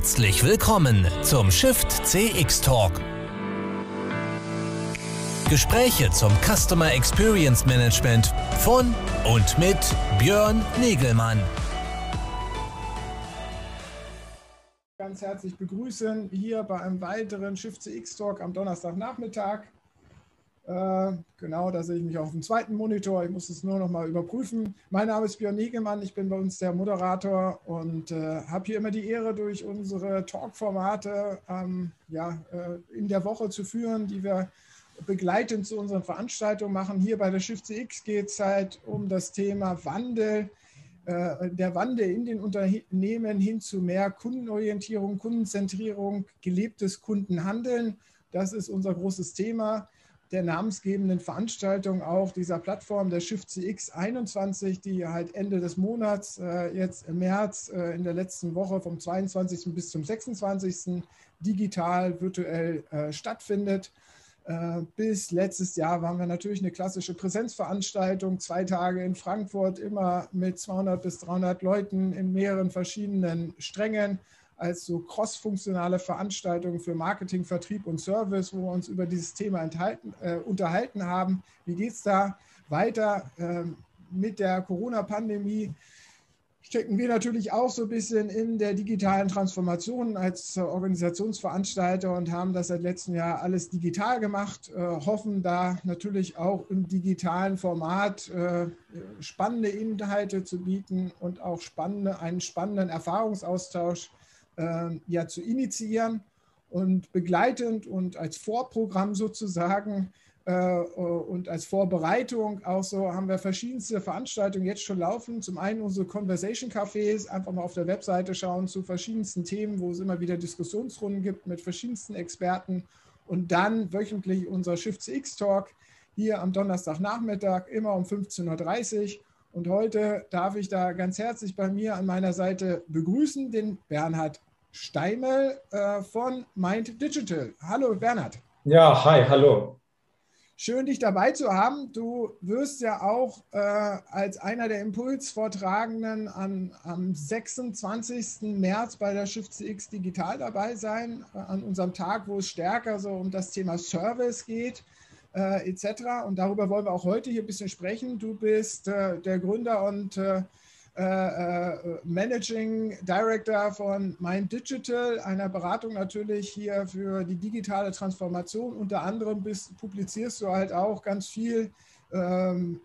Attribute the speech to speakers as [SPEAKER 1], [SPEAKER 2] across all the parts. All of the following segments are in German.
[SPEAKER 1] Herzlich willkommen zum Shift CX Talk. Gespräche zum Customer Experience Management von und mit Björn Negelmann.
[SPEAKER 2] Ganz herzlich begrüßen hier bei einem weiteren Shift CX Talk am Donnerstagnachmittag. Äh, genau, da sehe ich mich auf dem zweiten Monitor. Ich muss es nur noch mal überprüfen. Mein Name ist Björn Negemann, ich bin bei uns der Moderator und äh, habe hier immer die Ehre, durch unsere Talk-Formate ähm, ja, äh, in der Woche zu führen, die wir begleitend zu unseren Veranstaltungen machen. Hier bei der Shift CX geht es halt um das Thema Wandel, äh, der Wandel in den Unternehmen hin zu mehr Kundenorientierung, Kundenzentrierung, gelebtes Kundenhandeln. Das ist unser großes Thema der namensgebenden Veranstaltung auch dieser Plattform der Shift CX 21, die halt Ende des Monats, äh, jetzt im März, äh, in der letzten Woche vom 22. bis zum 26. digital, virtuell äh, stattfindet. Äh, bis letztes Jahr waren wir natürlich eine klassische Präsenzveranstaltung, zwei Tage in Frankfurt, immer mit 200 bis 300 Leuten in mehreren verschiedenen Strängen als so cross-funktionale Veranstaltung für Marketing, Vertrieb und Service, wo wir uns über dieses Thema äh, unterhalten haben. Wie geht es da weiter ähm, mit der Corona-Pandemie? Stecken wir natürlich auch so ein bisschen in der digitalen Transformation als Organisationsveranstalter und haben das seit letztem Jahr alles digital gemacht, äh, hoffen da natürlich auch im digitalen Format äh, spannende Inhalte zu bieten und auch spannende, einen spannenden Erfahrungsaustausch äh, ja zu initiieren und begleitend und als Vorprogramm sozusagen äh, und als Vorbereitung auch so haben wir verschiedenste Veranstaltungen jetzt schon laufen. Zum einen unsere Conversation Cafés, einfach mal auf der Webseite schauen zu verschiedensten Themen, wo es immer wieder Diskussionsrunden gibt mit verschiedensten Experten und dann wöchentlich unser Shift CX Talk hier am Donnerstagnachmittag immer um 15.30 Uhr. Und heute darf ich da ganz herzlich bei mir an meiner Seite begrüßen den Bernhard Steimel äh, von Mind Digital. Hallo Bernhard.
[SPEAKER 3] Ja, hi, hallo.
[SPEAKER 2] Schön, dich dabei zu haben. Du wirst ja auch äh, als einer der Impulsvortragenden an, am 26. März bei der Shift CX Digital dabei sein, äh, an unserem Tag, wo es stärker so um das Thema Service geht, äh, etc. Und darüber wollen wir auch heute hier ein bisschen sprechen. Du bist äh, der Gründer und äh, Managing Director von Mind Digital, einer Beratung natürlich hier für die digitale Transformation. Unter anderem bist, publizierst du halt auch ganz viel ähm,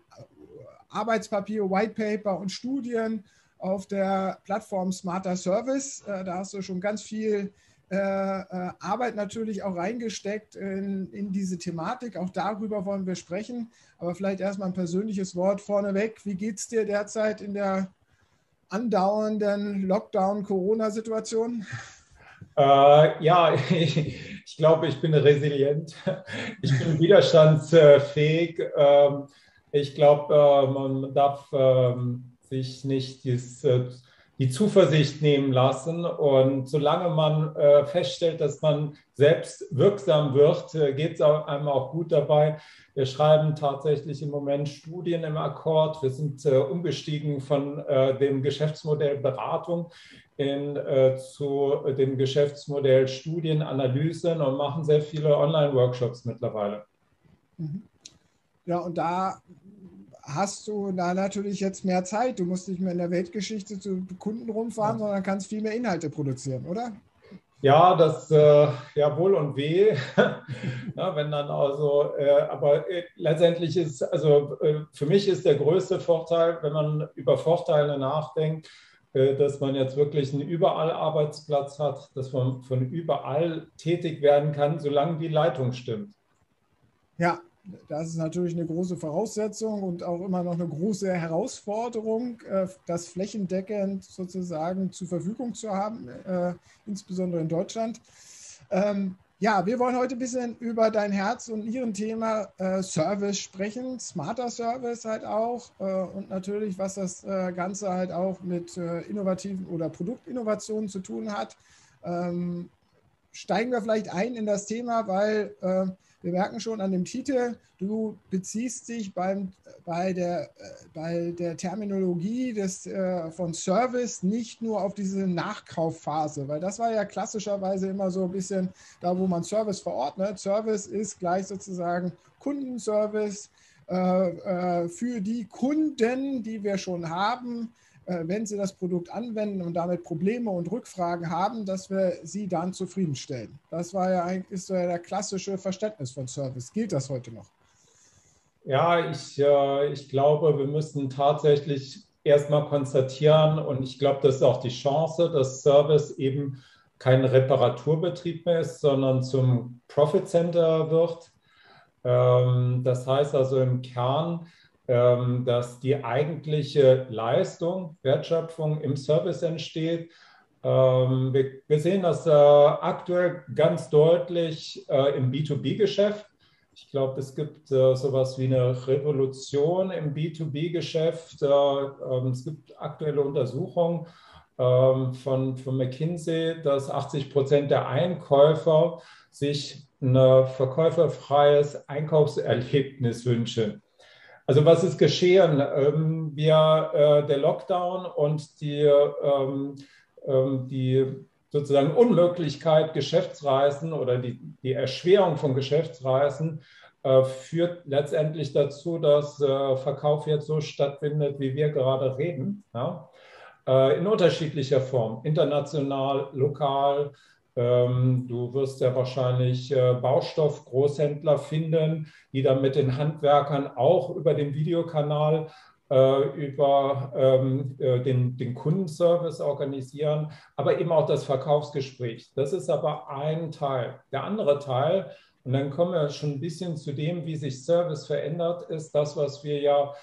[SPEAKER 2] Arbeitspapier, White Paper und Studien auf der Plattform Smarter Service. Äh, da hast du schon ganz viel äh, äh, Arbeit natürlich auch reingesteckt in, in, diese Thematik. Auch darüber wollen wir sprechen. Aber vielleicht erstmal ein persönliches Wort vorneweg. Wie geht es dir derzeit in der andauernden Lockdown-Corona-Situation?
[SPEAKER 3] Äh, ja, ich, ich, glaube, ich bin resilient. Ich bin widerstandsfähig. Ähm, ich glaube, äh, man darf ähm, sich nicht dieses äh, die Zuversicht nehmen lassen. Und solange man äh, feststellt, dass man selbst wirksam wird, äh, geht es einem auch gut dabei. Wir schreiben tatsächlich im Moment Studien im Akkord. Wir sind äh, umgestiegen von äh, dem Geschäftsmodell Beratung in, äh, zu dem Geschäftsmodell Studienanalyse und machen sehr viele Online-Workshops mittlerweile.
[SPEAKER 2] Mhm. Ja, und da hast du da natürlich jetzt mehr Zeit. Du musst nicht mehr in der Weltgeschichte zu Kunden rumfahren, sondern kannst viel mehr Inhalte produzieren, oder?
[SPEAKER 3] Ja, das äh, ja wohl und weh. ja, wenn dann also, äh, aber äh, letztendlich ist, also äh, für mich ist der größte Vorteil, wenn man über Vorteile nachdenkt, äh, dass man jetzt wirklich einen überall Arbeitsplatz hat, dass man von überall tätig werden kann, solange die Leitung stimmt.
[SPEAKER 2] Ja, das ist natürlich eine große Voraussetzung und auch immer noch eine große Herausforderung, äh, das flächendeckend sozusagen zur Verfügung zu haben, äh, insbesondere in Deutschland. Ähm, ja, wir wollen heute ein bisschen über dein Herz und Ihren Thema äh, Service sprechen, smarter Service halt auch und natürlich, was das Ganze halt auch mit innovativen oder Produktinnovationen zu tun hat. Ähm, steigen wir vielleicht ein in das Thema, weil wir merken schon an dem Titel, du beziehst dich beim, bei, der, bei der Terminologie des, äh, von Service nicht nur auf diese Nachkaufphase, weil das war ja klassischerweise immer so ein bisschen da, wo man Service verordnet. Service ist gleich sozusagen Kundenservice äh, äh, für die Kunden, die wir schon haben äh, wenn Sie das Produkt anwenden und damit Probleme und Rückfragen haben, dass wir Sie dann zufriedenstellen. Das war ja eigentlich ja der klassische Verständnis von Service. Gilt das heute noch?
[SPEAKER 3] Ja, ich, äh, ich glaube, wir müssen tatsächlich erstmal konstatieren und ich glaube, das ist auch die Chance, dass Service eben kein Reparaturbetrieb mehr ist, sondern zum Profit Center wird. Ähm, das heißt also im Kern, dass die eigentliche Leistung, Wertschöpfung im Service entsteht. Ähm, wir sehen das äh, aktuell ganz deutlich äh, im B2B-Geschäft. Ich glaube, es gibt äh, sowas wie eine Revolution im B2B-Geschäft. Ähm, es gibt aktuelle Untersuchungen von, von McKinsey, dass 80 Prozent der Einkäufer sich ein verkäuferfreies Einkaufserlebnis wünschen. Also was ist geschehen? Ähm, wir, äh, der Lockdown und die, ähm, ähm, die sozusagen Unmöglichkeit, Geschäftsreisen oder die, die Erschwerung von Geschäftsreisen äh, führt letztendlich dazu, dass äh, Verkauf jetzt so stattfindet, wie wir gerade reden. Ja? in unterschiedlicher Form, international, lokal, du wirst ja wahrscheinlich äh, Baustoffgroßhändler finden, die dann mit den Handwerkern auch über den Videokanal äh, über ähm, äh, den, den Kundenservice organisieren, aber eben auch das Verkaufsgespräch. Das ist aber ein Teil. Der andere Teil, und dann kommen wir schon ein bisschen zu dem, wie sich Service verändert, ist das, was wir ja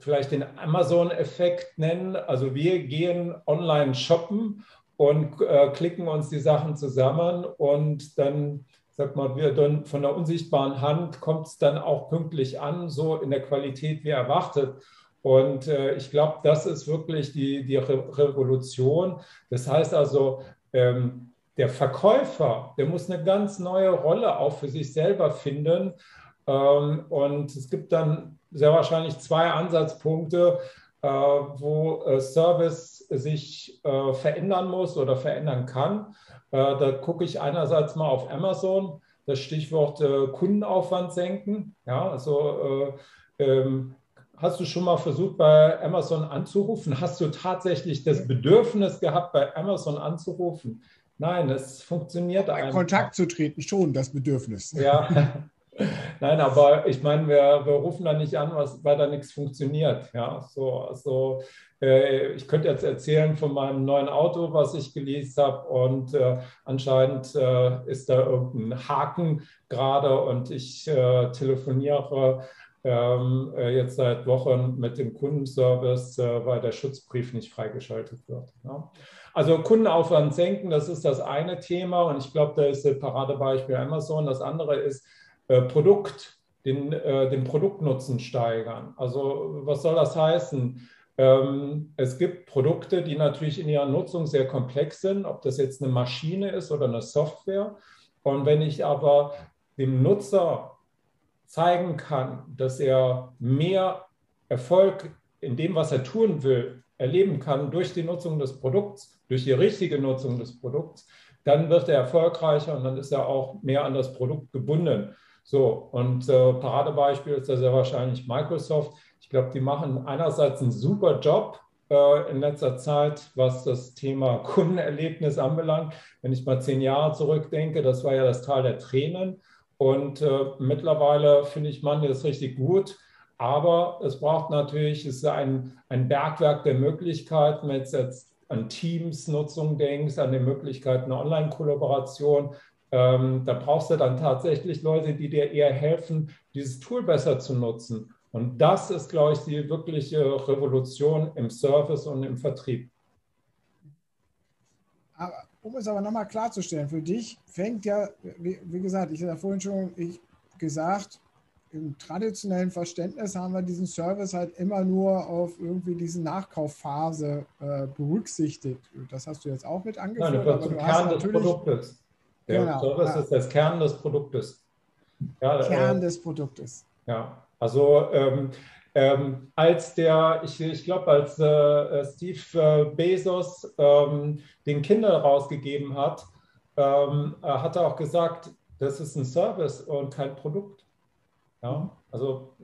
[SPEAKER 3] vielleicht den Amazon-Effekt nennen. Also wir gehen online shoppen und äh, klicken uns die Sachen zusammen und dann, sag mal, wir dann von der unsichtbaren Hand kommt es dann auch pünktlich an, so in der Qualität wie erwartet. Und äh, ich glaube, das ist wirklich die, die Re Revolution. Das heißt also, ähm, der Verkäufer, der muss eine ganz neue Rolle auch für sich selber finden. Ähm, und es gibt dann sehr wahrscheinlich zwei Ansatzpunkte, wo äh, Service sich äh, verändern muss oder verändern kann. da gucke ich einerseits mal auf Amazon, das Stichwort Kundenaufwand senken. Ja, also ähm, Hast du schon mal versucht, bei Amazon anzurufen? Hast du tatsächlich das Bedürfnis gehabt, bei Amazon anzurufen? Nein, es funktioniert
[SPEAKER 2] einfach. Kontakt zu treten, schon das Bedürfnis.
[SPEAKER 3] Ja, Nein, aber ich meine, wir, wir rufen da nicht an, was, weil da nichts funktioniert. Ja, so, also, äh, ich könnte jetzt erzählen von meinem neuen Auto, was ich gelesen habe, und äh, anscheinend äh, ist da irgendein Haken gerade und ich äh, telefoniere ähm, äh, jetzt seit Wochen mit dem Kundenservice, äh, weil der Schutzbrief nicht freigeschaltet wird. Ja. Also Kundenaufwand senken, das ist das eine Thema und ich glaube, da ist das Paradebeispiel Amazon. Das andere ist, äh, Produkt, den, äh, den Produktnutzen steigern. Also was soll das heißen? Ähm, es gibt Produkte, die natürlich in ihrer Nutzung sehr komplex sind, ob das jetzt eine Maschine ist oder eine Software. Und wenn ich aber dem Nutzer zeigen kann, dass er mehr Erfolg in dem, was er tun will, erleben kann durch die Nutzung des Produkts, durch die richtige Nutzung des Produkts, dann wird er erfolgreicher und dann ist er auch mehr an das Produkt gebunden. So, und äh, Paradebeispiel ist da sehr wahrscheinlich Microsoft. Ich glaube, die machen einerseits einen super Job äh, in letzter Zeit, was das Thema Kundenerlebnis anbelangt. Wenn ich mal zehn Jahre zurückdenke, das war ja das Tal der Tränen. Und äh, mittlerweile finde ich man das richtig gut. Aber es braucht natürlich, es ist ein, ein Bergwerk der Möglichkeiten, wenn du jetzt an Teams-Nutzung denkst, an die Möglichkeiten einer Online-Kollaboration, ähm, da brauchst du dann tatsächlich Leute, die dir eher helfen, dieses Tool besser zu nutzen. Und das ist, glaube ich, die wirkliche Revolution im Service und im Vertrieb.
[SPEAKER 2] Aber, um es aber nochmal klarzustellen, für dich fängt ja, wie, wie gesagt, ich habe vorhin schon gesagt, im traditionellen Verständnis haben wir diesen Service halt immer nur auf irgendwie diese Nachkaufphase äh, berücksichtigt. Das hast du jetzt auch mit angeführt.
[SPEAKER 3] Nein, aber zum Kern des Produktes. Der genau. Service ist das Kern des Produktes.
[SPEAKER 2] ja, Kern äh, des Produktes.
[SPEAKER 3] Ja, also ähm, ähm, als der, ich, ich glaube, als äh, äh Steve äh, Bezos ähm, den Kindle rausgegeben hat, ähm, hat er auch gesagt, das ist ein Service und kein Produkt. Ja, also,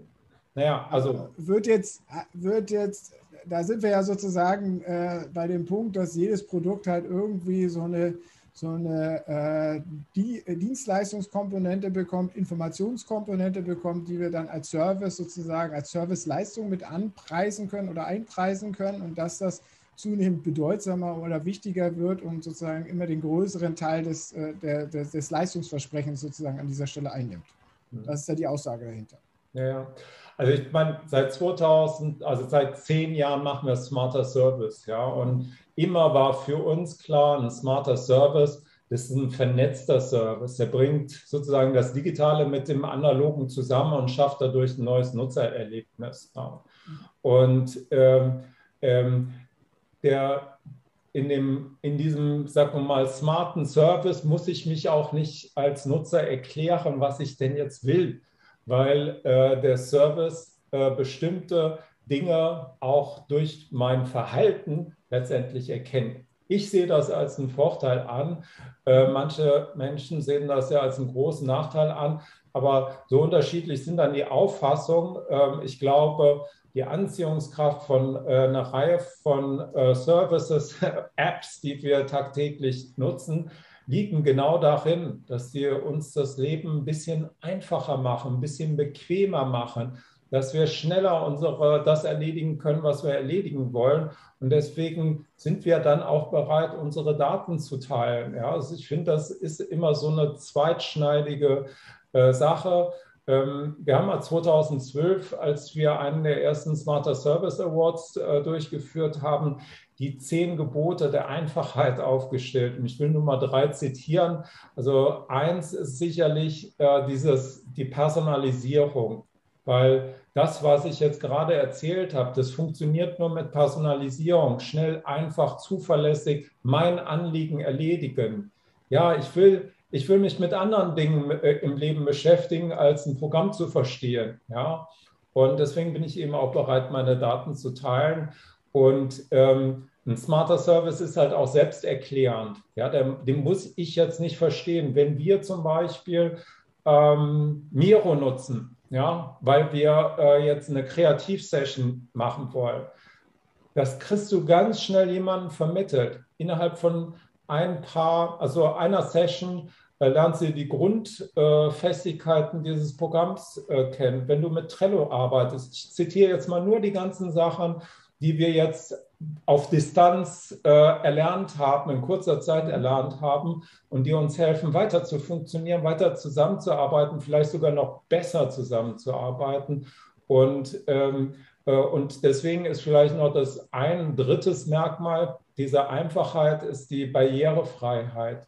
[SPEAKER 3] naja, also.
[SPEAKER 2] Wird jetzt, wird jetzt, da sind wir ja sozusagen äh, bei dem Punkt, dass jedes Produkt halt irgendwie so eine so eine äh, die, äh, Dienstleistungskomponente bekommt, Informationskomponente bekommt, die wir dann als Service sozusagen, als Serviceleistung mit anpreisen können oder einpreisen können und dass das zunehmend bedeutsamer oder wichtiger wird und sozusagen immer den größeren Teil des, äh, der, des, des Leistungsversprechens sozusagen an dieser Stelle einnimmt. Mhm. Das ist ja die Aussage dahinter.
[SPEAKER 3] Ja, ja. Also ich meine, seit 2000, also seit zehn Jahren machen wir Smarter Service, ja. Und immer war für uns klar, ein smarter Service, das ist ein vernetzter Service. Der bringt sozusagen das Digitale mit dem Analogen zusammen und schafft dadurch ein neues Nutzererlebnis. Und ähm, ähm, der, in, dem, in diesem, sagen wir mal, smarten Service muss ich mich auch nicht als Nutzer erklären, was ich denn jetzt will, weil äh, der Service äh, bestimmte Dinge auch durch mein Verhalten letztendlich erkennen. Ich sehe das als einen Vorteil an. Äh, manche Menschen sehen das ja als einen großen Nachteil an. Aber so unterschiedlich sind dann die Auffassungen. Ähm, ich glaube, die Anziehungskraft von äh, einer Reihe von äh, Services, Apps, die wir tagtäglich nutzen, liegen genau darin, dass sie uns das Leben ein bisschen einfacher machen, ein bisschen bequemer machen dass wir schneller unsere, das erledigen können, was wir erledigen wollen. Und deswegen sind wir dann auch bereit, unsere Daten zu teilen. Ja, also ich finde, das ist immer so eine zweitschneidige äh, Sache. Ähm, wir haben mal 2012, als wir einen der ersten Smarter Service Awards äh, durchgeführt haben, die zehn Gebote der Einfachheit aufgestellt. Und ich will nur mal drei zitieren. Also eins ist sicherlich äh, dieses, die Personalisierung weil das, was ich jetzt gerade erzählt habe, das funktioniert nur mit Personalisierung, schnell, einfach, zuverlässig, mein Anliegen erledigen. Ja, ich will, ich will mich mit anderen Dingen äh, im Leben beschäftigen, als ein Programm zu verstehen. Ja, und deswegen bin ich eben auch bereit, meine Daten zu teilen. Und ähm, ein smarter Service ist halt auch selbsterklärend. Ja, den, den muss ich jetzt nicht verstehen. Wenn wir zum Beispiel ähm, Miro nutzen, ja, weil wir äh, jetzt eine Kreativsession machen wollen. Das kriegst du ganz schnell jemanden vermittelt. Innerhalb von ein paar, also einer Session äh, lernst du die Grundfestigkeiten äh, dieses Programms äh, kennen. Wenn du mit Trello arbeitest, ich zitiere jetzt mal nur die ganzen Sachen, die wir jetzt auf Distanz äh, erlernt haben, in kurzer Zeit erlernt haben und die uns helfen, weiter zu funktionieren, weiter zusammenzuarbeiten, vielleicht sogar noch besser zusammenzuarbeiten. Und, ähm, äh, und deswegen ist vielleicht noch das ein drittes Merkmal dieser Einfachheit ist die Barrierefreiheit.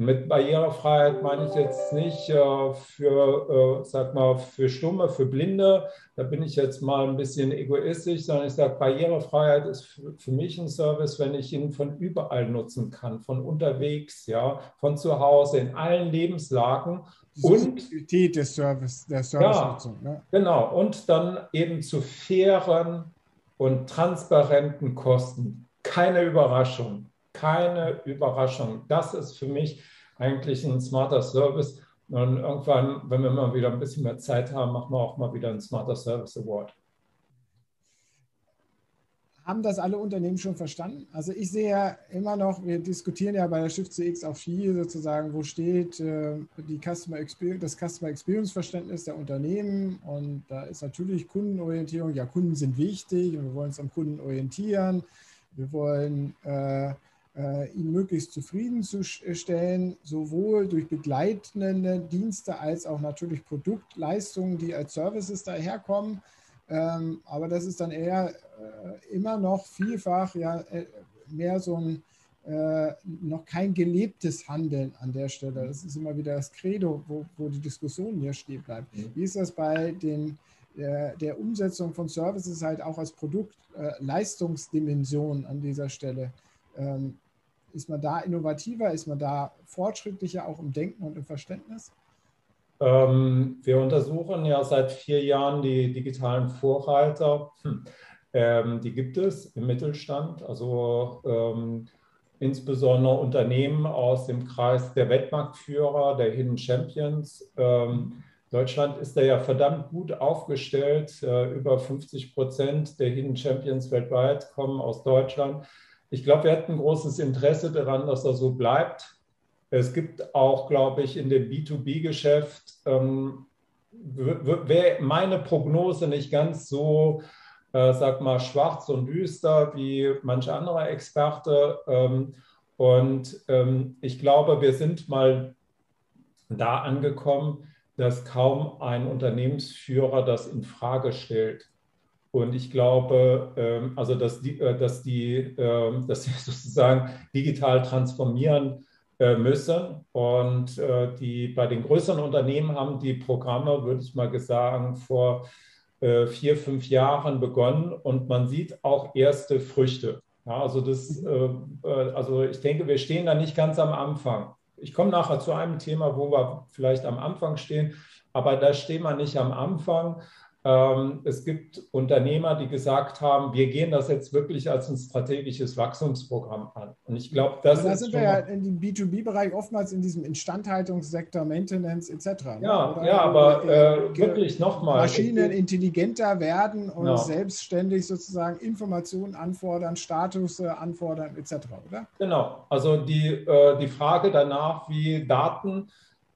[SPEAKER 3] Und mit Barrierefreiheit meine ich jetzt nicht äh, für, äh, sag mal, für Stumme, für Blinde. Da bin ich jetzt mal ein bisschen egoistisch, sondern ich sage, Barrierefreiheit ist für, für mich ein Service, wenn ich ihn von überall nutzen kann, von unterwegs, ja, von zu Hause, in allen Lebenslagen.
[SPEAKER 2] Die und die des Service, der Servicenutzung.
[SPEAKER 3] Ja, ne? Genau. Und dann eben zu fairen und transparenten Kosten. Keine Überraschung keine Überraschung. Das ist für mich eigentlich ein smarter Service. Und irgendwann, wenn wir mal wieder ein bisschen mehr Zeit haben, machen wir auch mal wieder einen Smarter Service Award.
[SPEAKER 2] Haben das alle Unternehmen schon verstanden? Also ich sehe ja immer noch, wir diskutieren ja bei der Shift CX auch viel sozusagen, wo steht äh, die Customer Experience, das Customer Experience Verständnis der Unternehmen und da ist natürlich Kundenorientierung. Ja, Kunden sind wichtig und wir wollen uns am Kunden orientieren. Wir wollen äh, ihn möglichst zufriedenzustellen, sowohl durch begleitende Dienste als auch natürlich Produktleistungen, die als Services daherkommen. Ähm, aber das ist dann eher äh, immer noch vielfach ja äh, mehr so ein noch kein gelebtes Handeln an der Stelle. Das ist immer wieder das Credo, wo, wo die Diskussion hier stehen bleibt. Wie ist das bei den der, der, Umsetzung von Services halt auch als Produktleistungsdimension äh, an dieser Stelle? Ähm, ist man da innovativer? Ist man da fortschrittlicher auch im Denken und im Verständnis?
[SPEAKER 3] Ähm, wir untersuchen ja seit vier Jahren die digitalen Vorreiter. Hm. Ähm, die gibt es im Mittelstand, also ähm, insbesondere Unternehmen aus dem Kreis der Weltmarktführer, der Hidden Champions. Ähm, Deutschland ist da ja verdammt gut aufgestellt. Äh, über 50 Prozent der Hidden Champions weltweit kommen aus Deutschland. Ich glaube, wir hätten großes Interesse daran, dass das so bleibt. Es gibt auch, glaube ich, in dem B2B-Geschäft, ähm, wäre meine Prognose nicht ganz so, äh, sag mal, schwarz und düster wie manche andere Experte. Ähm, und ähm, ich glaube, wir sind mal da angekommen, dass kaum ein Unternehmensführer das in Frage stellt. Und ich glaube, ähm, also dass die, äh, dass die, ähm, dass sie sozusagen digital transformieren äh, müssen. Und äh, die bei den größeren Unternehmen haben die Programme, würde ich mal sagen, vor vier, fünf Jahren begonnen und man sieht auch erste Früchte. Ja, also, das, also ich denke, wir stehen da nicht ganz am Anfang. Ich komme nachher zu einem Thema, wo wir vielleicht am Anfang stehen, aber da stehen wir nicht am Anfang. Ähm, es gibt Unternehmer, die gesagt haben, wir gehen das jetzt wirklich als ein strategisches Wachstumsprogramm an. Und ich glaube, das
[SPEAKER 2] da sind wir ja in dem B2B-Bereich oftmals in diesem Instandhaltungssektor, Maintenance etc.
[SPEAKER 3] Ne? Ja, Oder ja, aber äh, wirklich nochmal.
[SPEAKER 2] Maschinen intelligenter werden und ja. selbstständig sozusagen Informationen anfordern, Status anfordern etc. Oder?
[SPEAKER 3] Genau. Also die, äh, die Frage danach, wie Daten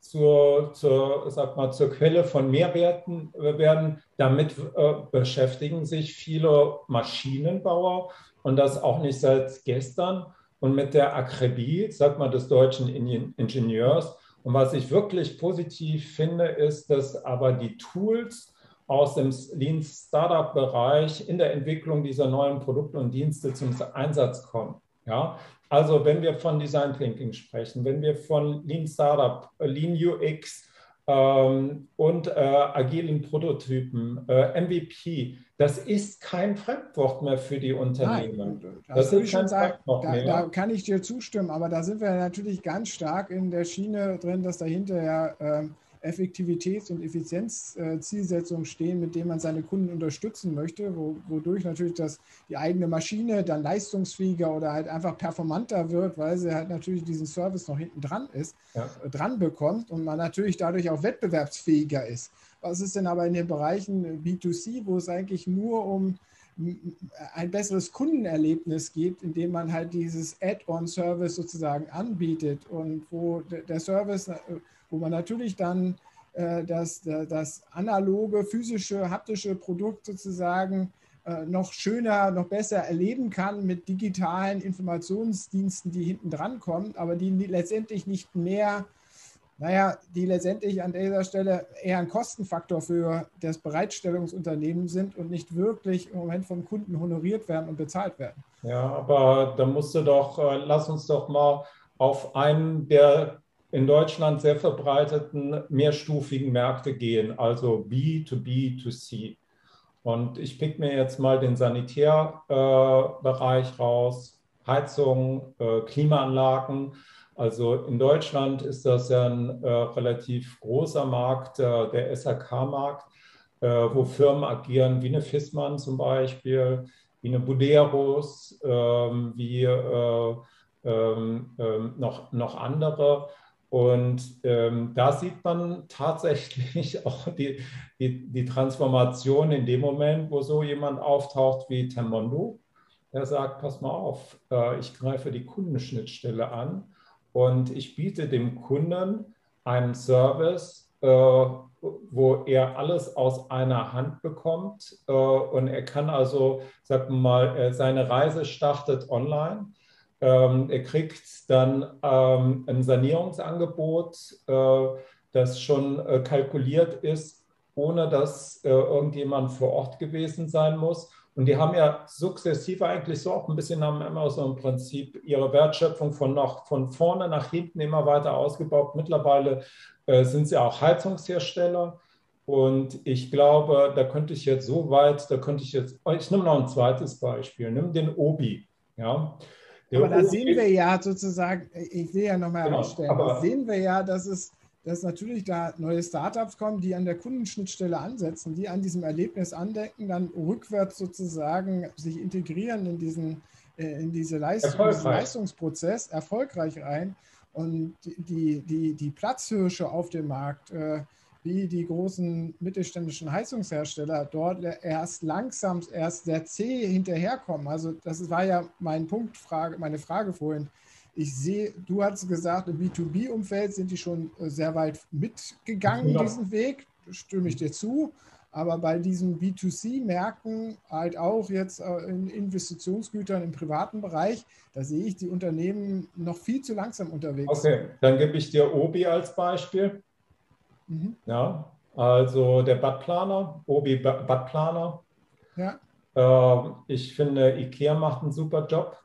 [SPEAKER 3] zur, zur, sag mal, zur Quelle von Mehrwerten werden. Damit äh, beschäftigen sich viele Maschinenbauer und das auch nicht seit gestern. Und mit der Akribie, sag mal, des deutschen Ingenieurs. Und was ich wirklich positiv finde, ist, dass aber die Tools aus dem Lean Startup Bereich in der Entwicklung dieser neuen Produkte und Dienste zum Einsatz kommen. Ja, also wenn wir von Design Thinking sprechen, wenn wir von Lean Startup, äh, Lean UX ähm, und äh, agilen Prototypen, äh, MVP, das ist kein Fremdwort mehr für die Unternehmen.
[SPEAKER 2] Nein, das, das ist kein sagen, da, da, kann ich dir zustimmen, aber da sind wir natürlich ganz stark in der Schiene drin, dass dahinter ja ähm, Effektivitäts- und Effizienzzielsetzungen stehen, mit denen man seine Kunden unterstützen möchte, wo, wodurch natürlich das, die eigene Maschine dann leistungsfähiger oder halt einfach performanter wird, weil sie halt natürlich diesen Service noch hinten dran ist, ja. Äh, dran bekommt und man natürlich dadurch auch wettbewerbsfähiger ist. Was ist denn aber in den Bereichen B2C, wo es eigentlich nur um ein besseres Kundenerlebnis gibt, indem man halt dieses Add-on-Service sozusagen anbietet und wo der Service äh, wo man natürlich dann äh, das, das analoge, physische, haptische Produkt sozusagen äh, noch schöner, noch besser erleben kann mit digitalen Informationsdiensten, die hinten dran kommen, aber die letztendlich nicht mehr, naja, die letztendlich an dieser Stelle eher ein Kostenfaktor für das Bereitstellungsunternehmen sind und nicht wirklich im Moment vom Kunden honoriert werden und bezahlt werden.
[SPEAKER 3] Ja, aber da musst du doch, äh, lass uns doch mal auf einen der in Deutschland sehr verbreiteten mehrstufigen Märkte gehen, also B2B, to C. Und ich pick mir jetzt mal den Sanitärbereich äh, raus, Heizung, äh, Klimaanlagen. Also in Deutschland ist das ja ein äh, relativ großer Markt, äh, der SAK-Markt, äh, wo Firmen agieren wie eine Fissmann zum Beispiel, wie eine Buderus, ähm, wie äh, ähm, ähm, noch, noch andere. Und ähm, da sieht man tatsächlich auch die, die, die, Transformation in dem Moment, wo so jemand auftaucht wie Tamondo. Der sagt, pass mal auf, äh, ich greife die Kundenschnittstelle an und ich biete dem Kunden einen Service, äh, wo er alles aus einer Hand bekommt. Äh, und er kann also, sagen wir mal, seine Reise startet online ähm, er kriegt dann ähm, ein Sanierungsangebot, äh, das schon äh, kalkuliert ist, ohne dass äh, irgendjemand vor Ort gewesen sein muss. Und die haben ja sukzessive eigentlich so auch ein bisschen am Amazon-Prinzip ihre Wertschöpfung von, nach, von vorne nach hinten immer weiter ausgebaut. Mittlerweile äh, sind sie auch Heizungshersteller. Und ich glaube, da könnte ich jetzt so weit, da könnte ich jetzt, ich nehme noch ein zweites Beispiel, nimm den Obi. Ja,
[SPEAKER 2] aber da sehen wir ja sozusagen, ich will ja nochmal genau, herausstellen, da sehen wir ja, dass es dass natürlich da neue Startups kommen, die an der Kundenschnittstelle ansetzen, die an diesem Erlebnis andenken, dann rückwärts sozusagen sich integrieren in diesen, äh, in diese Leistung, diesen Leistungsprozess erfolgreich rein. Und die, die, die Platzhirsche auf dem Markt, äh, wie die großen mittelständischen Heizungshersteller dort erst langsam, erst sehr zäh hinterherkommen. Also das war ja mein Punkt, Frage, meine Frage vorhin. Ich sehe, du hast gesagt, im B2B-Umfeld sind die schon äh, sehr weit mitgegangen, ja. diesen Weg, stimme ich dir zu. Aber bei diesen B2C-Märkten, halt auch jetzt äh, in Investitionsgütern im privaten Bereich, da sehe ich die Unternehmen noch viel zu langsam unterwegs.
[SPEAKER 3] Okay, dann gebe ich dir Obi als Beispiel. Mhm. Ja, also der Badplaner, Obi Badplaner. Ja. Äh, ich finde, IKEA macht einen super Job.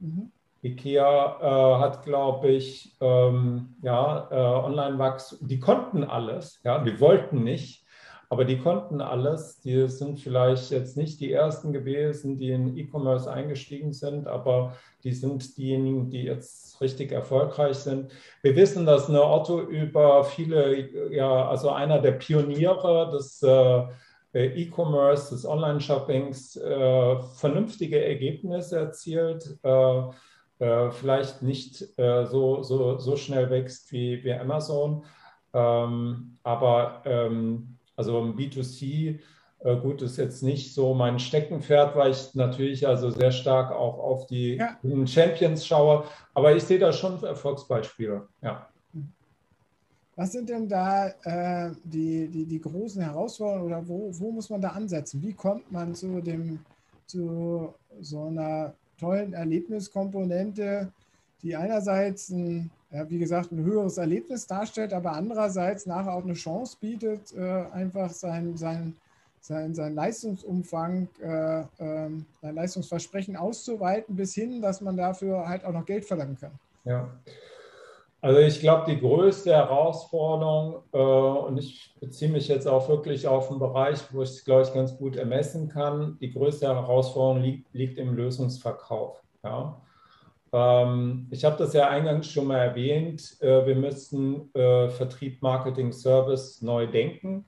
[SPEAKER 3] Mhm. IKEA äh, hat, glaube ich, ähm, ja, äh, Online-Wachstum, die konnten alles, ja, die wollten nicht, aber die konnten alles. Die sind vielleicht jetzt nicht die ersten gewesen, die in E-Commerce eingestiegen sind, aber die sind diejenigen, die jetzt richtig erfolgreich sind. Wir wissen, dass eine Otto über viele, ja, also einer der Pioniere des äh, E-Commerce, des Online-Shoppings, äh, vernünftige Ergebnisse erzielt. Äh, äh, vielleicht nicht äh, so, so, so schnell wächst wie, wie Amazon. Ähm, aber ähm, also im B2C, äh, gut, ist jetzt nicht so mein Steckenpferd, weil ich natürlich also sehr stark auch auf die ja. Champions schaue. Aber ich sehe da schon Erfolgsbeispiele. Ja.
[SPEAKER 2] Was sind denn da äh, die, die, die großen Herausforderungen oder wo, wo muss man da ansetzen? Wie kommt man zu, dem, zu so einer tollen Erlebniskomponente, die einerseits ein, ja, wie gesagt, ein höheres Erlebnis darstellt, aber andererseits nachher auch eine Chance bietet, äh, einfach sein, sein, sein, sein Leistungsumfang, äh, äh, sein Leistungsversprechen auszuweiten, bis hin, dass man dafür halt auch noch Geld verlangen kann.
[SPEAKER 3] Ja. Also ich glaube, die größte Herausforderung, äh, und ich beziehe mich jetzt auch wirklich auf einen Bereich, wo ich es, glaube ich, ganz gut ermessen kann, die größte Herausforderung liegt, liegt im Lösungsverkauf. Ja? Ähm, ich habe das ja eingangs schon mal erwähnt, äh, wir müssen äh, Vertrieb, Marketing, Service neu denken.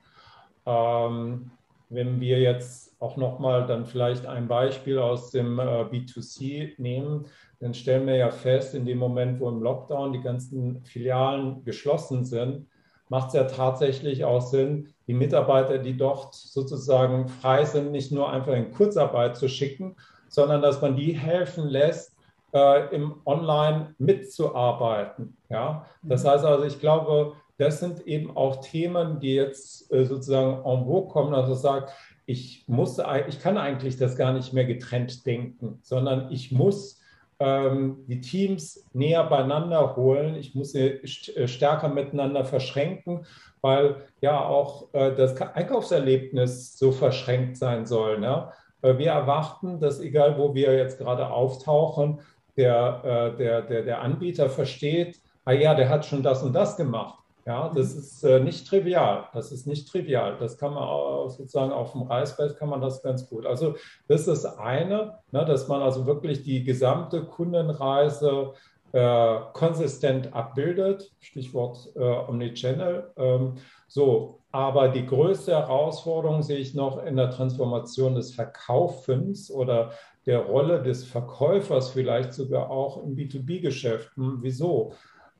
[SPEAKER 3] Ähm, wenn wir jetzt auch nochmal dann vielleicht ein Beispiel aus dem äh, B2C nehmen, dann stellen wir ja fest, in dem Moment, wo im Lockdown die ganzen Filialen geschlossen sind, macht es ja tatsächlich auch Sinn, die Mitarbeiter, die dort sozusagen frei sind, nicht nur einfach in Kurzarbeit zu schicken, sondern dass man die helfen lässt, äh, im Online mitzuarbeiten. Ja? Das mhm. heißt also, ich glaube, das sind eben auch Themen, die jetzt äh, sozusagen en vogue kommen, also sagt, ich muss, ich kann eigentlich das gar nicht mehr getrennt denken, sondern ich muss ähm, die Teams näher beieinander holen. Ich muss sie äh, stärker miteinander verschränken, weil ja auch äh, das Einkaufserlebnis so verschränkt sein soll. Ne? Wir erwarten, dass egal wo wir jetzt gerade auftauchen, der, äh, der, der, der Anbieter versteht, ah ja, der hat schon das und das gemacht. Ja, das mhm. ist äh, nicht trivial. Das ist nicht trivial. Das kann man auch, sozusagen auf dem Reißbrett kann man das ganz gut. Also das ist eine, ne, dass man also wirklich die gesamte Kundenreise äh, konsistent abbildet. Stichwort äh, Omnichannel. Ähm, so, aber die größte Herausforderung sehe ich noch in der Transformation des Verkaufens oder der Rolle des Verkäufers vielleicht sogar auch im B2B-Geschäft. Hm, wieso?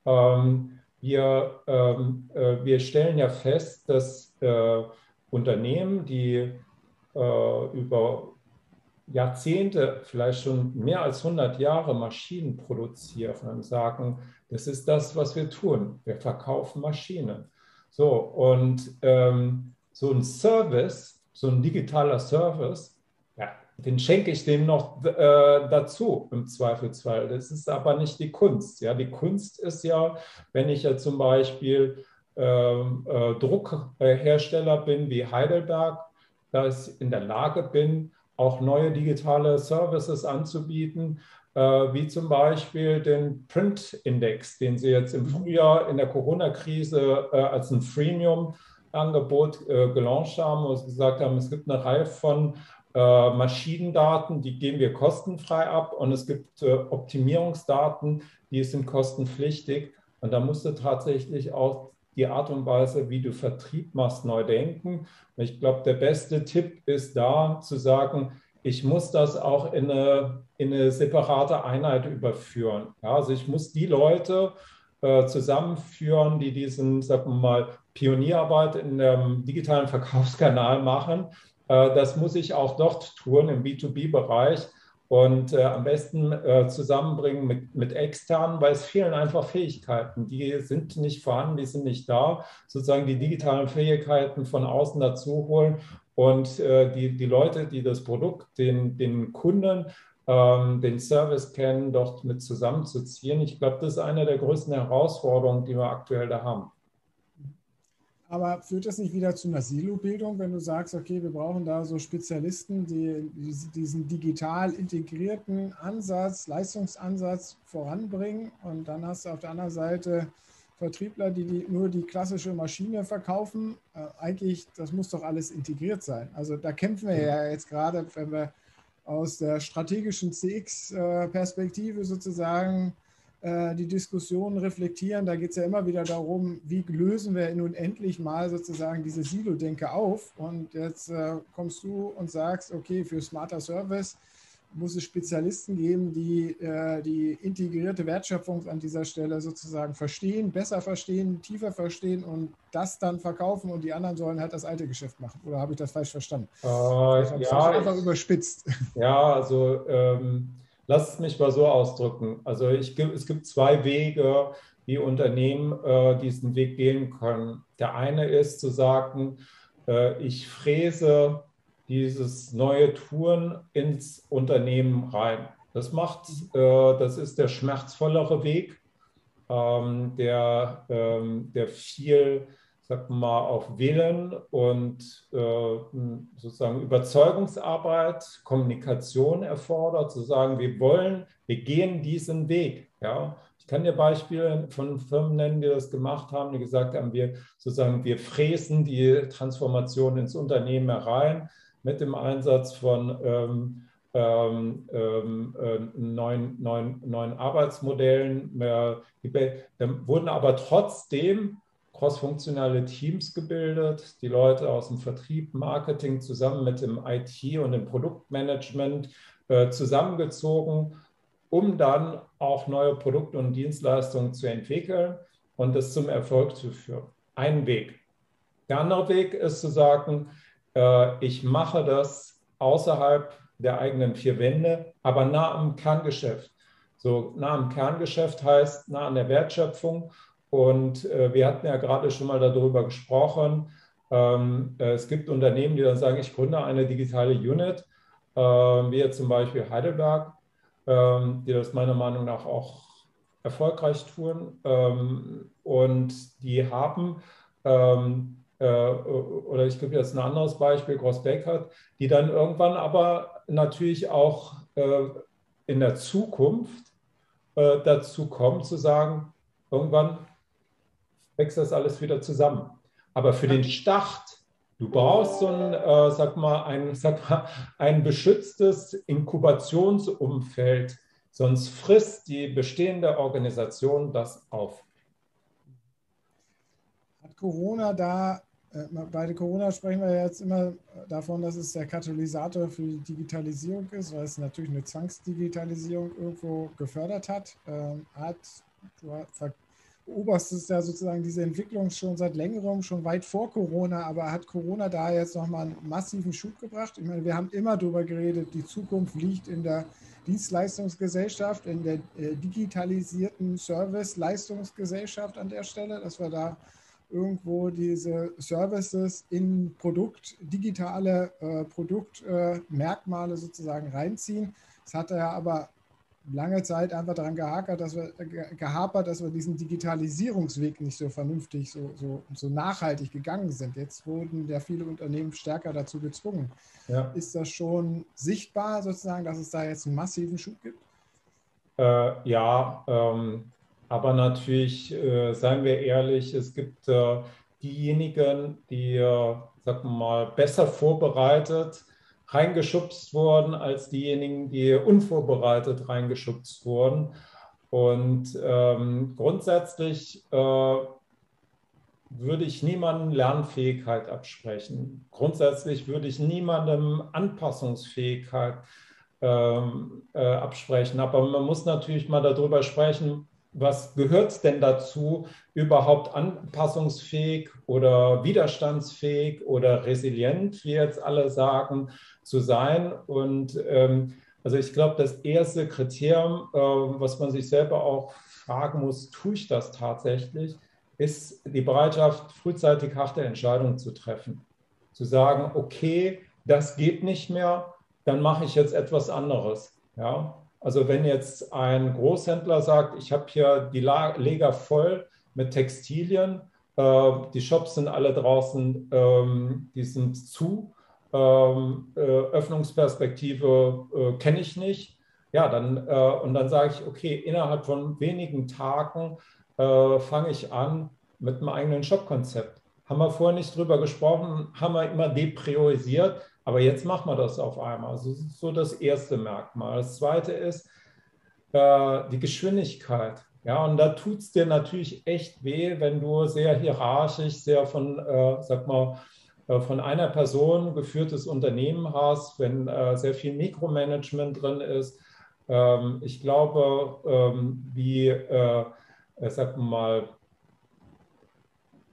[SPEAKER 3] Ähm, wir, ähm, äh, wir stellen ja fest, dass äh, Unternehmen, die äh, über Jahrzehnte, vielleicht schon mehr als 100 Jahre Maschinen produzieren, sagen, das ist das, was wir tun. Wir verkaufen Maschinen. So, und ähm, so ein Service, so ein digitaler Service, den schenke ich dem noch äh, dazu im Zweifelsfall. Das ist aber nicht die Kunst. Ja, die Kunst ist ja, wenn ich ja zum Beispiel ähm, äh, Druckhersteller bin wie Heidelberg, dass ich in der Lage bin, auch neue digitale Services anzubieten, äh, wie zum Beispiel den Print-Index, den Sie jetzt im Frühjahr in der Corona-Krise äh, als ein Freemium-Angebot äh, gelauncht haben, Sie gesagt haben, es gibt eine Reihe von äh, Maschinendaten, die geben wir kostenfrei ab und es gibt äh, Optimierungsdaten, die sind kostenpflichtig. Und da musste tatsächlich auch die Art und Weise, wie du Vertrieb machst, neu denken. Und ich glaube, der beste Tipp ist da zu sagen, ich muss das auch in eine, in eine separate Einheit überführen. Ja, also ich muss die Leute äh, zusammenführen, die diesen, sagen wir mal, Pionierarbeit in dem digitalen Verkaufskanal machen. Äh, das muss ich auch dort tun im B2B-Bereich und äh, am besten äh, zusammenbringen mit, mit externen, weil es fehlen einfach Fähigkeiten. Die sind nicht vorhanden, die sind nicht da. Sozusagen die digitalen Fähigkeiten von außen dazu holen und äh, die, die Leute, die das Produkt den, den Kunden, ähm, den Service kennen, dort mit zusammenzuziehen. Ich glaube, das ist eine der größten Herausforderungen, die wir aktuell da haben.
[SPEAKER 2] Aber führt das nicht wieder zu einer Silo-Bildung, wenn du sagst, okay, wir brauchen da so Spezialisten, die diesen digital integrierten Ansatz, Leistungsansatz voranbringen und dann hast du auf der anderen Seite Vertriebler, die, die nur die klassische Maschine verkaufen. Äh, eigentlich, das muss doch alles integriert sein. Also da kämpfen wir ja jetzt gerade, wenn wir aus der strategischen CX-Perspektive sozusagen äh, die Diskussion reflektieren. Da geht es ja immer wieder darum, wie lösen wir nun endlich mal sozusagen diese Silo-Denke auf. Und jetzt äh, kommst du und sagst, okay, für Smarter Service muss es Spezialisten geben, die äh, die integrierte Wertschöpfung an dieser Stelle sozusagen verstehen, besser verstehen, tiefer verstehen und das dann verkaufen und die anderen sollen halt das alte Geschäft machen. Oder habe ich das falsch verstanden?
[SPEAKER 3] Äh, ja, einfach überspitzt. Ja, also ähm, lass es mich mal so ausdrücken. Also ich, es gibt zwei Wege, wie Unternehmen äh, diesen Weg gehen können. Der eine ist zu sagen, äh, ich fräse dieses neue Touren ins Unternehmen rein. Das macht, äh, das ist der schmerzvollere Weg, ähm, der, ähm, der viel, sag mal, auf Willen und äh, sozusagen Überzeugungsarbeit, Kommunikation erfordert, zu sagen, wir wollen, wir gehen diesen Weg. Ja, ich kann dir Beispiele von Firmen nennen, die das gemacht haben, die gesagt haben, wir sozusagen, wir fräsen die Transformation ins Unternehmen herein mit dem Einsatz von ähm, ähm, ähm äh, neuen, neuen, neuen Arbeitsmodellen. Äh, dann wurden aber trotzdem crossfunktionale Teams gebildet, die Leute aus dem Vertrieb, Marketing zusammen mit dem IT und dem Produktmanagement äh, zusammengezogen, um dann auch neue Produkte und Dienstleistungen zu entwickeln und das zum Erfolg zu führen. Ein Weg. Der andere Weg ist zu sagen, äh, ich mache das außerhalb der eigenen vier Wände, aber nah am Kerngeschäft. So nah am Kerngeschäft heißt nah an der Wertschöpfung. Und äh, wir hatten ja gerade schon mal darüber gesprochen. Ähm, äh, es gibt Unternehmen, die dann sagen, ich gründe eine digitale Unit, äh, wie jetzt zum Beispiel Heidelberg, ähm, die das meiner Meinung nach auch erfolgreich tun. Ähm, und die haben ähm, äh, oder ich gebe jetzt ein anderes Beispiel, Gross-Beckert, die dann irgendwann aber natürlich auch äh, in der Zukunft äh, dazu kommen zu sagen, irgendwann wächst das alles wieder zusammen. Aber für den Start, du brauchst so ein, äh, sag mal, ein, sag mal, ein beschütztes Inkubationsumfeld, sonst frisst die bestehende Organisation das auf.
[SPEAKER 2] Hat Corona da äh, bei Corona sprechen wir jetzt immer davon, dass es der Katalysator für die Digitalisierung ist, weil es natürlich eine Zwangsdigitalisierung irgendwo gefördert hat. Ähm, hat du beobachtest ja sozusagen diese Entwicklung schon seit längerem, schon weit vor Corona, aber hat Corona da jetzt nochmal einen massiven Schub gebracht? Ich meine, wir haben immer darüber geredet, die Zukunft liegt in der Dienstleistungsgesellschaft, in der äh, digitalisierten Service-Leistungsgesellschaft an der Stelle, dass wir da irgendwo diese Services in Produkt, digitale äh, Produktmerkmale äh, sozusagen reinziehen. Es hat ja aber lange Zeit einfach daran gehakert, dass wir, äh, gehapert, dass wir diesen Digitalisierungsweg nicht so vernünftig, so, so, so nachhaltig gegangen sind. Jetzt wurden ja viele Unternehmen stärker dazu gezwungen. Ja. Ist das schon sichtbar sozusagen, dass es da jetzt einen massiven Schub gibt?
[SPEAKER 3] Äh, ja, ähm, aber natürlich, äh, seien wir ehrlich, es gibt äh, diejenigen, die, äh, sagen wir mal, besser vorbereitet reingeschubst wurden als diejenigen, die unvorbereitet reingeschubst wurden. Und ähm, grundsätzlich äh, würde ich niemandem Lernfähigkeit absprechen. Grundsätzlich würde ich niemandem Anpassungsfähigkeit ähm, äh, absprechen. Aber man muss natürlich mal darüber sprechen, was gehört denn dazu, überhaupt anpassungsfähig oder widerstandsfähig oder resilient, wie jetzt alle sagen, zu sein. Und ähm, also ich glaube, das erste Kriterium, äh, was man sich selber auch fragen muss, tue ich das tatsächlich, ist die Bereitschaft, frühzeitig harte Entscheidungen zu treffen. Zu sagen, okay, das geht nicht mehr, dann mache ich jetzt etwas anderes. Ja? Also wenn jetzt ein Großhändler sagt, ich habe hier die Lager voll mit Textilien, äh, die Shops sind alle draußen, ähm, die sind zu, ähm, äh, Öffnungsperspektive äh, kenne ich nicht. Ja, dann, äh, und dann sage ich, okay, innerhalb von wenigen Tagen äh, fange ich an mit einem eigenen Shop-Konzept. Haben wir vorher nicht drüber gesprochen, haben wir immer depriorisiert, aber jetzt machen wir das auf einmal. Also das ist so das erste Merkmal. Das zweite ist äh, die Geschwindigkeit. Ja, und da tut es dir natürlich echt weh, wenn du sehr hierarchisch, sehr von, äh, sag mal, äh, von einer Person geführtes Unternehmen hast, wenn äh, sehr viel Mikromanagement drin ist. Ähm, ich glaube, ähm, wie, äh, sag mal,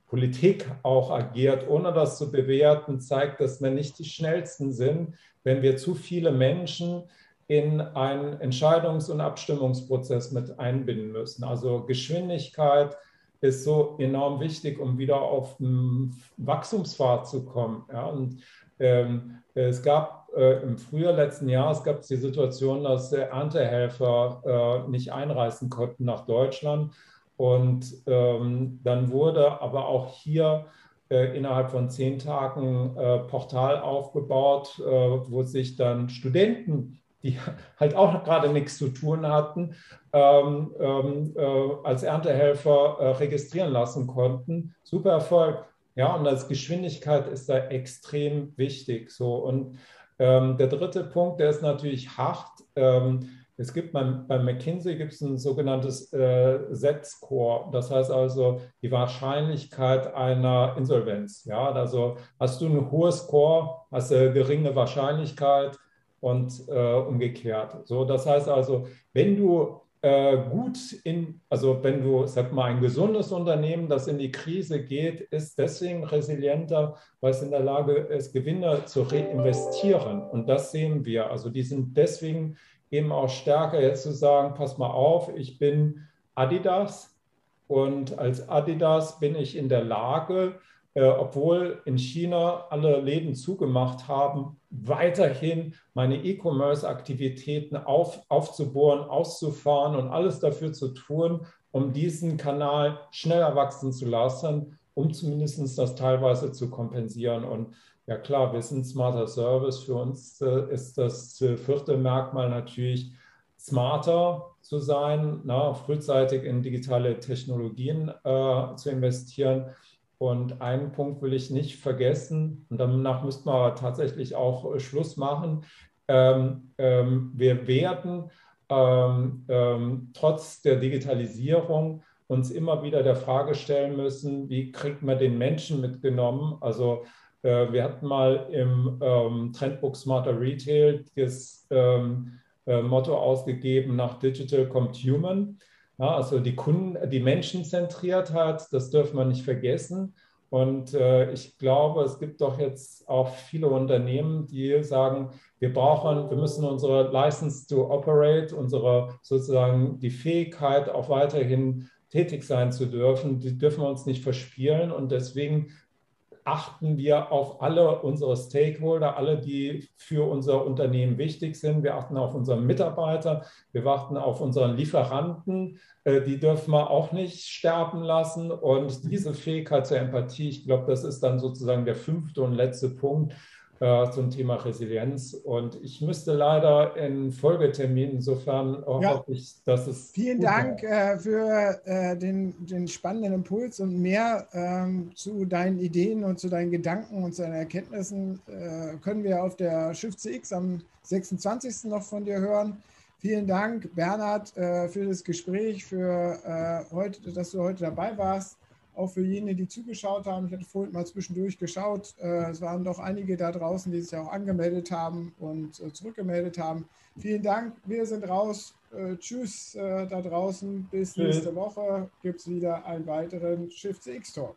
[SPEAKER 3] Politik auch agiert, ohne das zu bewerten, zeigt, dass wir nicht die schnellsten sind, wenn wir zu viele Menschen in einen Entscheidungs- und Abstimmungsprozess mit einbinden müssen. Also Geschwindigkeit ist so enorm wichtig, um wieder auf den Wachstumspfad zu kommen. Ja, und ähm, es gab äh, im Frühjahr letzten Jahres gab es die Situation, dass Erntehelfer äh, nicht einreisen konnten nach Deutschland. Und ähm, dann wurde aber auch hier äh, innerhalb von zehn Tagen äh, Portal aufgebaut, äh, wo sich dann Studenten, die halt auch gerade nichts zu tun hatten, ähm, ähm, äh, als Erntehelfer äh, registrieren lassen konnten. Super Erfolg. Ja, und als Geschwindigkeit ist da extrem wichtig. So. Und ähm, der dritte Punkt, der ist natürlich hart. Ähm, es gibt beim, bei McKinsey gibt es ein sogenanntes äh, Z-Score. Das heißt also die Wahrscheinlichkeit einer Insolvenz. Ja, also hast du ein hohes Score, hast du geringe Wahrscheinlichkeit und äh, umgekehrt. So, das heißt also, wenn du äh, gut in, also wenn du, sag mal, ein gesundes Unternehmen, das in die Krise geht, ist deswegen resilienter, weil es in der Lage ist, Gewinne zu reinvestieren. Und das sehen wir. Also die sind deswegen eben auch stärker jetzt zu sagen, pass mal auf, ich bin Adidas und als Adidas bin ich in der Lage, äh, obwohl in China alle Läden zugemacht haben, weiterhin meine E-Commerce-Aktivitäten auf, aufzubohren, auszufahren und alles dafür zu tun, um diesen Kanal schneller wachsen zu lassen, um zumindest das teilweise zu kompensieren. Und ja klar, wir sind smarter Service. Für uns äh, ist das vierte Merkmal natürlich smarter zu sein, na, frühzeitig in digitale Technologien äh, zu investieren. Und einen Punkt will ich nicht vergessen, und danach müssten wir tatsächlich auch äh, Schluss machen. Ähm, ähm, wir werden ähm, ähm trotz der Digitalisierung uns immer wieder der Frage stellen müssen, wie kriegt man den Menschen mitgenommen? Also wir hatten mal im ähm, Trendbook Smarter Retail das ähm, äh, Motto ausgegeben nach Digital Compt Human. Ja, also die Kunden, die Menschenzentriertheit, das dürfen wir nicht vergessen. Und äh, ich glaube, es gibt doch jetzt auch viele Unternehmen, die sagen, wir brauchen, wir müssen unsere License to Operate, unsere sozusagen die Fähigkeit, auch weiterhin tätig sein zu dürfen, die dürfen wir uns nicht verspielen. Und deswegen achten wir auf alle unsere Stakeholder, alle, die für unser Unternehmen wichtig sind. Wir achten auf unsere Mitarbeiter, wir achten auf unseren Lieferanten. Äh, die dürfen wir auch nicht sterben lassen. Und diese Fähigkeit zur Empathie, ich glaube, das ist dann sozusagen der fünfte und letzte Punkt, äh, zum Thema Resilienz. Und ich müsste leider in Folgetermin, insofern ja. hoffe ich, dass es.
[SPEAKER 2] Vielen Dank äh, für äh, den, den spannenden Impuls und mehr ähm, zu deinen Ideen und zu deinen Gedanken und zu deinen Erkenntnissen äh, können wir auf der Schiff CX am 26. noch von dir hören. Vielen Dank, Bernhard, äh, für das Gespräch, für äh, heute, dass du heute dabei warst. Auch für jene, die zugeschaut haben. Ich hatte vorhin mal zwischendurch geschaut. Äh, es waren doch einige da draußen, die sich auch angemeldet haben und äh, zurückgemeldet haben. Vielen Dank. Wir sind raus. Äh, tschüss da draußen. Bis nächste Woche gibt es wieder einen weiteren Shift CX Talk.